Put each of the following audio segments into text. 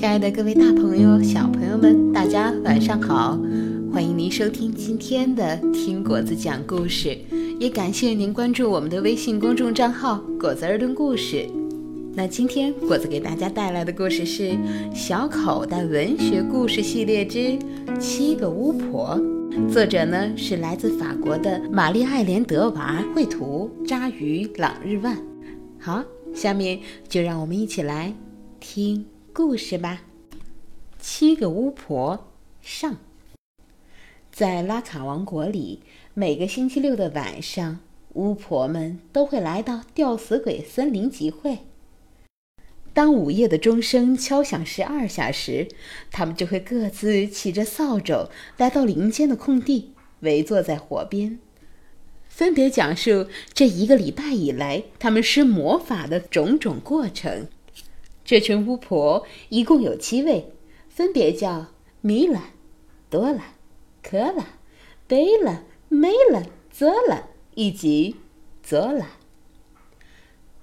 亲爱的各位大朋友、小朋友们，大家晚上好！欢迎您收听今天的听果子讲故事，也感谢您关注我们的微信公众账号“果子儿童故事”。那今天果子给大家带来的故事是《小口袋文学故事系列之七个巫婆》，作者呢是来自法国的玛丽艾莲德娃，绘图扎鱼朗日万。好，下面就让我们一起来听。故事吧，七个巫婆上。在拉卡王国里，每个星期六的晚上，巫婆们都会来到吊死鬼森林集会。当午夜的钟声敲响十二下时，他们就会各自骑着扫帚来到林间的空地，围坐在火边，分别讲述这一个礼拜以来他们施魔法的种种过程。这群巫婆一共有七位，分别叫米拉、多拉、科拉、贝拉、梅拉、泽拉以及泽拉。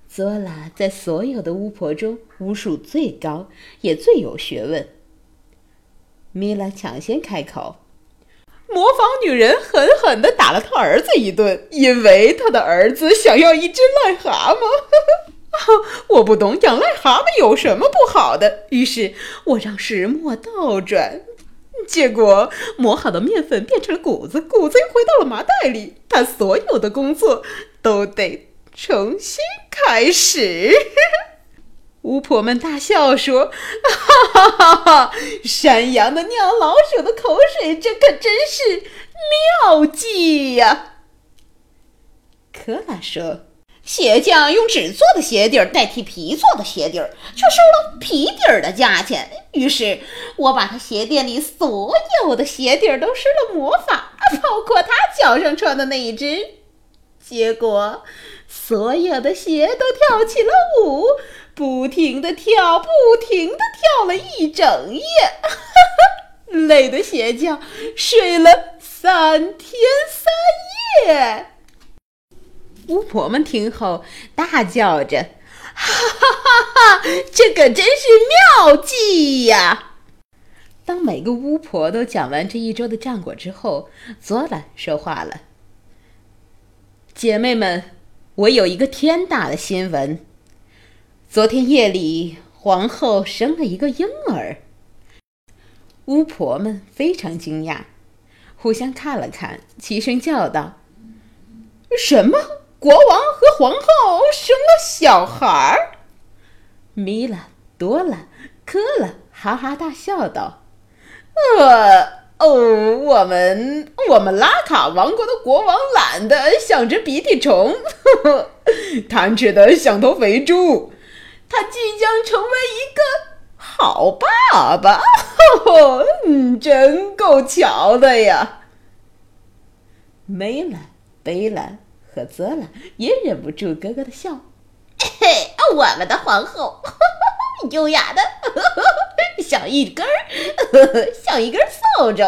泽拉在所有的巫婆中巫术最高，也最有学问。米拉抢先开口：“模仿女人狠狠地打了他儿子一顿，因为他的儿子想要一只癞蛤蟆。” 我不懂养癞蛤蟆有什么不好的，于是我让石磨倒转，结果磨好的面粉变成了谷子，谷子又回到了麻袋里，他所有的工作都得重新开始。巫婆们大笑说：“哈哈哈哈！山羊的尿，老鼠的口水，这可真是妙计呀！”可拉说。鞋匠用纸做的鞋底儿代替皮做的鞋底儿，却收了皮底儿的价钱。于是，我把他鞋店里所有的鞋底儿都施了魔法，包括他脚上穿的那一只。结果，所有的鞋都跳起了舞，不停地跳，不停地跳了一整夜。累的鞋匠睡了三天三夜。巫婆们听后大叫着：“哈哈哈哈！这可真是妙计呀！”当每个巫婆都讲完这一周的战果之后，佐拉说话了：“姐妹们，我有一个天大的新闻。昨天夜里，皇后生了一个婴儿。”巫婆们非常惊讶，互相看了看，齐声叫道：“什么？”国王和皇后生了小孩儿，米拉、多拉、科拉哈哈大笑道：“呃哦，我们我们拉卡王国的国王懒得像只鼻涕虫，贪吃的像头肥猪，他即将成为一个好爸爸，哈 哈嗯，真够巧的呀。”没了，贝拉。可泽拉也忍不住咯咯的笑。嘿，我们的皇后，优雅的 像一根儿，像一根扫帚。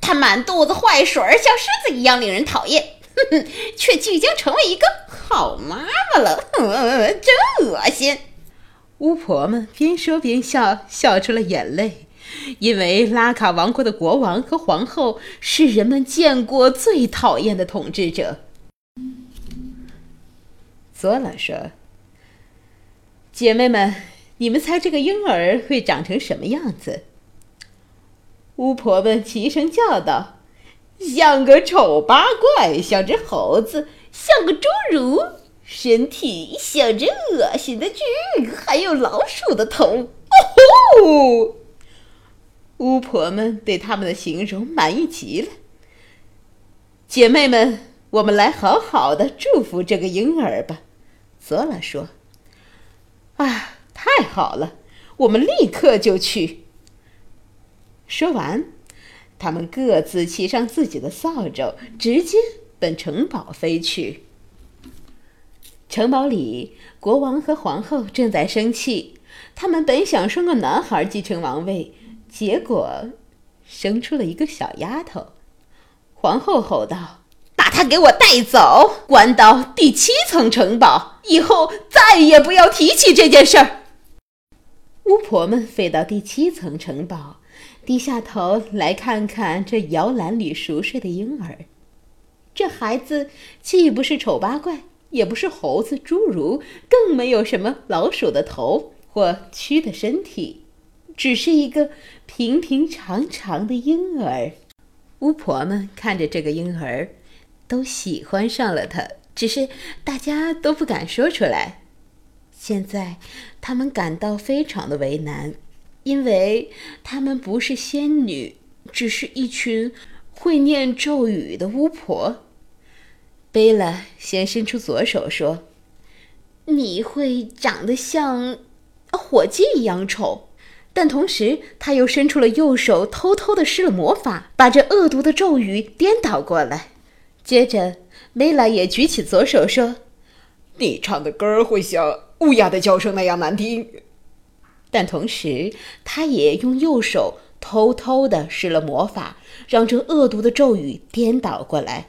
她满肚子坏水，像狮子一样令人讨厌，却即将成为一个好妈妈了，真恶心！巫婆们边说边笑，笑出了眼泪。因为拉卡王国的国王和皇后是人们见过最讨厌的统治者。佐拉说：“姐妹们，你们猜这个婴儿会长成什么样子？”巫婆们齐声叫道：“像个丑八怪，像只猴子，像个侏儒，身体像只恶心的蛆，还有老鼠的头。”哦吼！巫婆们对他们的形容满意极了。姐妹们，我们来好好的祝福这个婴儿吧。”泽拉说。“啊，太好了，我们立刻就去。”说完，他们各自骑上自己的扫帚，直接奔城堡飞去。城堡里，国王和皇后正在生气，他们本想生个男孩继承王位。结果，生出了一个小丫头。皇后吼道：“把她给我带走，关到第七层城堡，以后再也不要提起这件事儿。”巫婆们飞到第七层城堡，低下头来看看这摇篮里熟睡的婴儿。这孩子既不是丑八怪，也不是猴子、侏儒，更没有什么老鼠的头或蛆的身体，只是一个平平常常的婴儿。巫婆们看着这个婴儿，都喜欢上了他，只是大家都不敢说出来。现在，他们感到非常的为难，因为他们不是仙女，只是一群会念咒语的巫婆。贝拉先伸出左手说：“你会长得像火鸡一样丑。”但同时，他又伸出了右手，偷偷的施了魔法，把这恶毒的咒语颠倒过来。接着，梅拉也举起左手说：“你唱的歌儿会像乌鸦的叫声那样难听。”但同时，他也用右手偷偷的施了魔法，让这恶毒的咒语颠倒过来。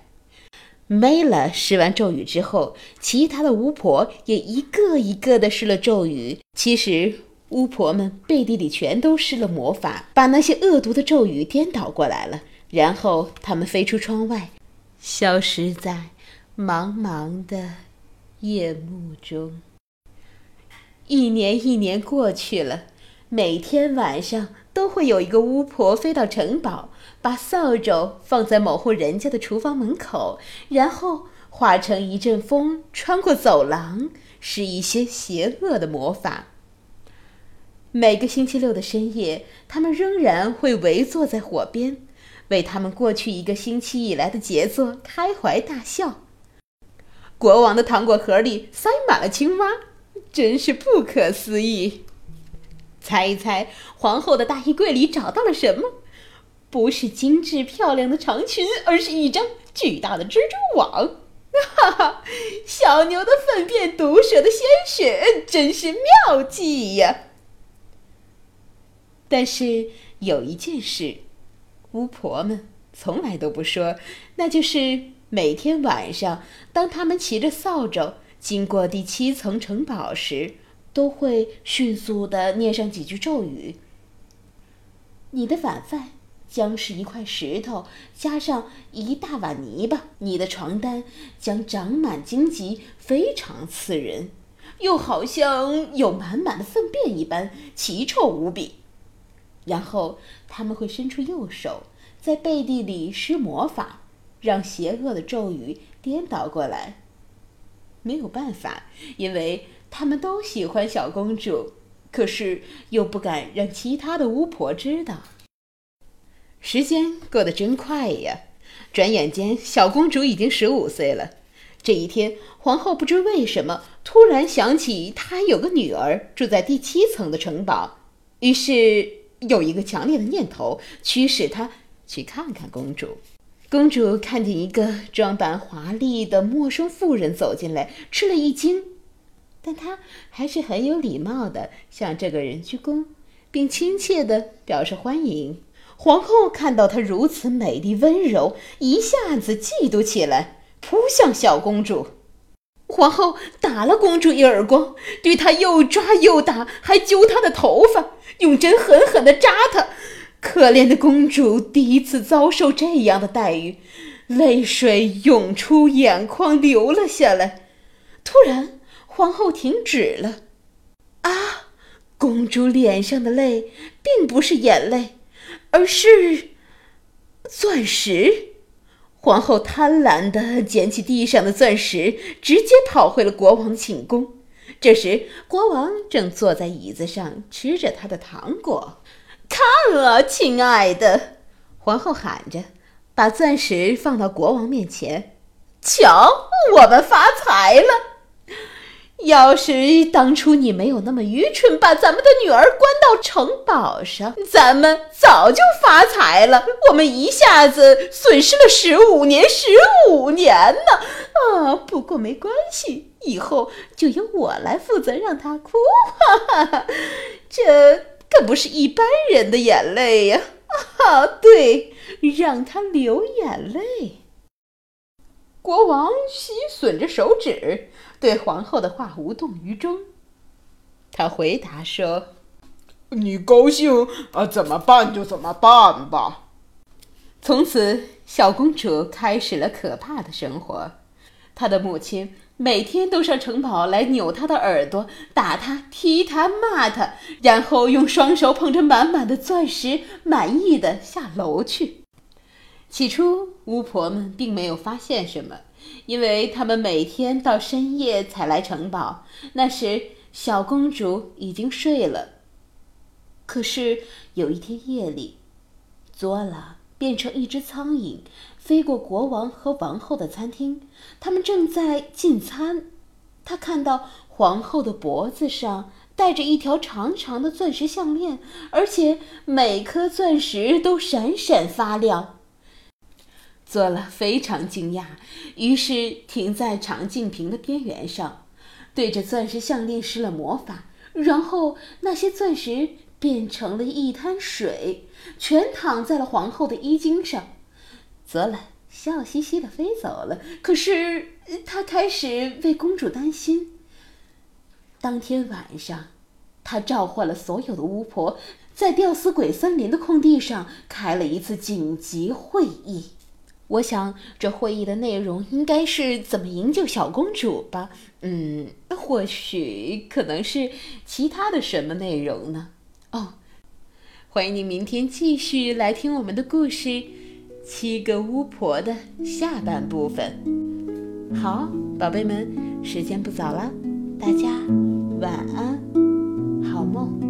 梅拉施完咒语之后，其他的巫婆也一个一个的施了咒语。其实。巫婆们背地里全都施了魔法，把那些恶毒的咒语颠倒过来了。然后他们飞出窗外，消失在茫茫的夜幕中。一年一年过去了，每天晚上都会有一个巫婆飞到城堡，把扫帚放在某户人家的厨房门口，然后化成一阵风，穿过走廊，施一些邪恶的魔法。每个星期六的深夜，他们仍然会围坐在火边，为他们过去一个星期以来的杰作开怀大笑。国王的糖果盒里塞满了青蛙，真是不可思议。猜一猜，皇后的大衣柜里找到了什么？不是精致漂亮的长裙，而是一张巨大的蜘蛛网。哈哈，小牛的粪便，毒蛇的鲜血，真是妙计呀！但是有一件事，巫婆们从来都不说，那就是每天晚上，当他们骑着扫帚经过第七层城堡时，都会迅速的念上几句咒语。你的晚饭将是一块石头加上一大碗泥巴，你的床单将长满荆棘，非常刺人，又好像有满满的粪便一般，奇臭无比。然后他们会伸出右手，在背地里施魔法，让邪恶的咒语颠倒过来。没有办法，因为他们都喜欢小公主，可是又不敢让其他的巫婆知道。时间过得真快呀！转眼间，小公主已经十五岁了。这一天，皇后不知为什么突然想起，她有个女儿住在第七层的城堡，于是。有一个强烈的念头驱使他去看看公主。公主看见一个装扮华丽的陌生妇人走进来，吃了一惊，但她还是很有礼貌的向这个人鞠躬，并亲切的表示欢迎。皇后看到她如此美丽温柔，一下子嫉妒起来，扑向小公主。皇后打了公主一耳光，对她又抓又打，还揪她的头发。用针狠狠地扎她，可怜的公主第一次遭受这样的待遇，泪水涌出眼眶，流了下来。突然，皇后停止了。啊，公主脸上的泪并不是眼泪，而是钻石。皇后贪婪地捡起地上的钻石，直接跑回了国王寝宫。这时，国王正坐在椅子上吃着他的糖果。看啊，亲爱的，皇后喊着，把钻石放到国王面前。瞧，我们发财了！要是当初你没有那么愚蠢，把咱们的女儿关到城堡上，咱们早就发财了。我们一下子损失了十五年，十五年呢！啊，不过没关系，以后就由我来负责让她哭。哈哈，这可不是一般人的眼泪呀！啊，对，让她流眼泪。国王吸吮着手指。对皇后的话无动于衷。他回答说：“你高兴啊，怎么办就怎么办吧。从此，小公主开始了可怕的生活。她的母亲每天都上城堡来扭她的耳朵，打她、踢她、骂她，然后用双手捧着满满的钻石，满意的下楼去。起初，巫婆们并没有发现什么，因为她们每天到深夜才来城堡。那时，小公主已经睡了。可是有一天夜里，佐拉变成一只苍蝇，飞过国王和王后的餐厅。他们正在进餐，她看到皇后的脖子上戴着一条长长的钻石项链，而且每颗钻石都闪闪发亮。做了非常惊讶，于是停在长镜瓶的边缘上，对着钻石项链施了魔法，然后那些钻石变成了一滩水，全躺在了皇后的衣襟上。泽兰笑嘻嘻的飞走了，可是他开始为公主担心。当天晚上，他召唤了所有的巫婆，在吊死鬼森林的空地上开了一次紧急会议。我想，这会议的内容应该是怎么营救小公主吧？嗯，或许可能是其他的什么内容呢？哦，欢迎你明天继续来听我们的故事《七个巫婆》的下半部分。好，宝贝们，时间不早了，大家晚安，好梦。